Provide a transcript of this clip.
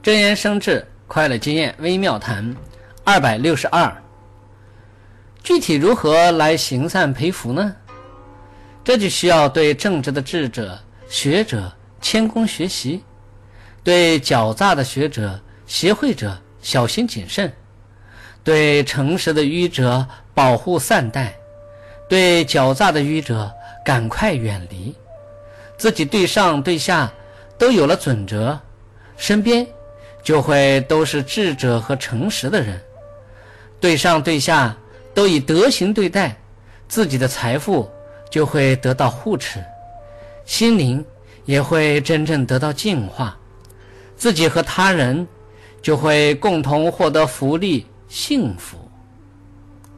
真言生智，快乐经验微妙谈，二百六十二。具体如何来行善培福呢？这就需要对正直的智者、学者谦恭学习，对狡诈的学者、邪会者小心谨慎，对诚实的愚者保护善待，对狡诈的愚者赶快远离。自己对上对下都有了准则，身边。就会都是智者和诚实的人，对上对下都以德行对待，自己的财富就会得到护持，心灵也会真正得到净化，自己和他人就会共同获得福利幸福。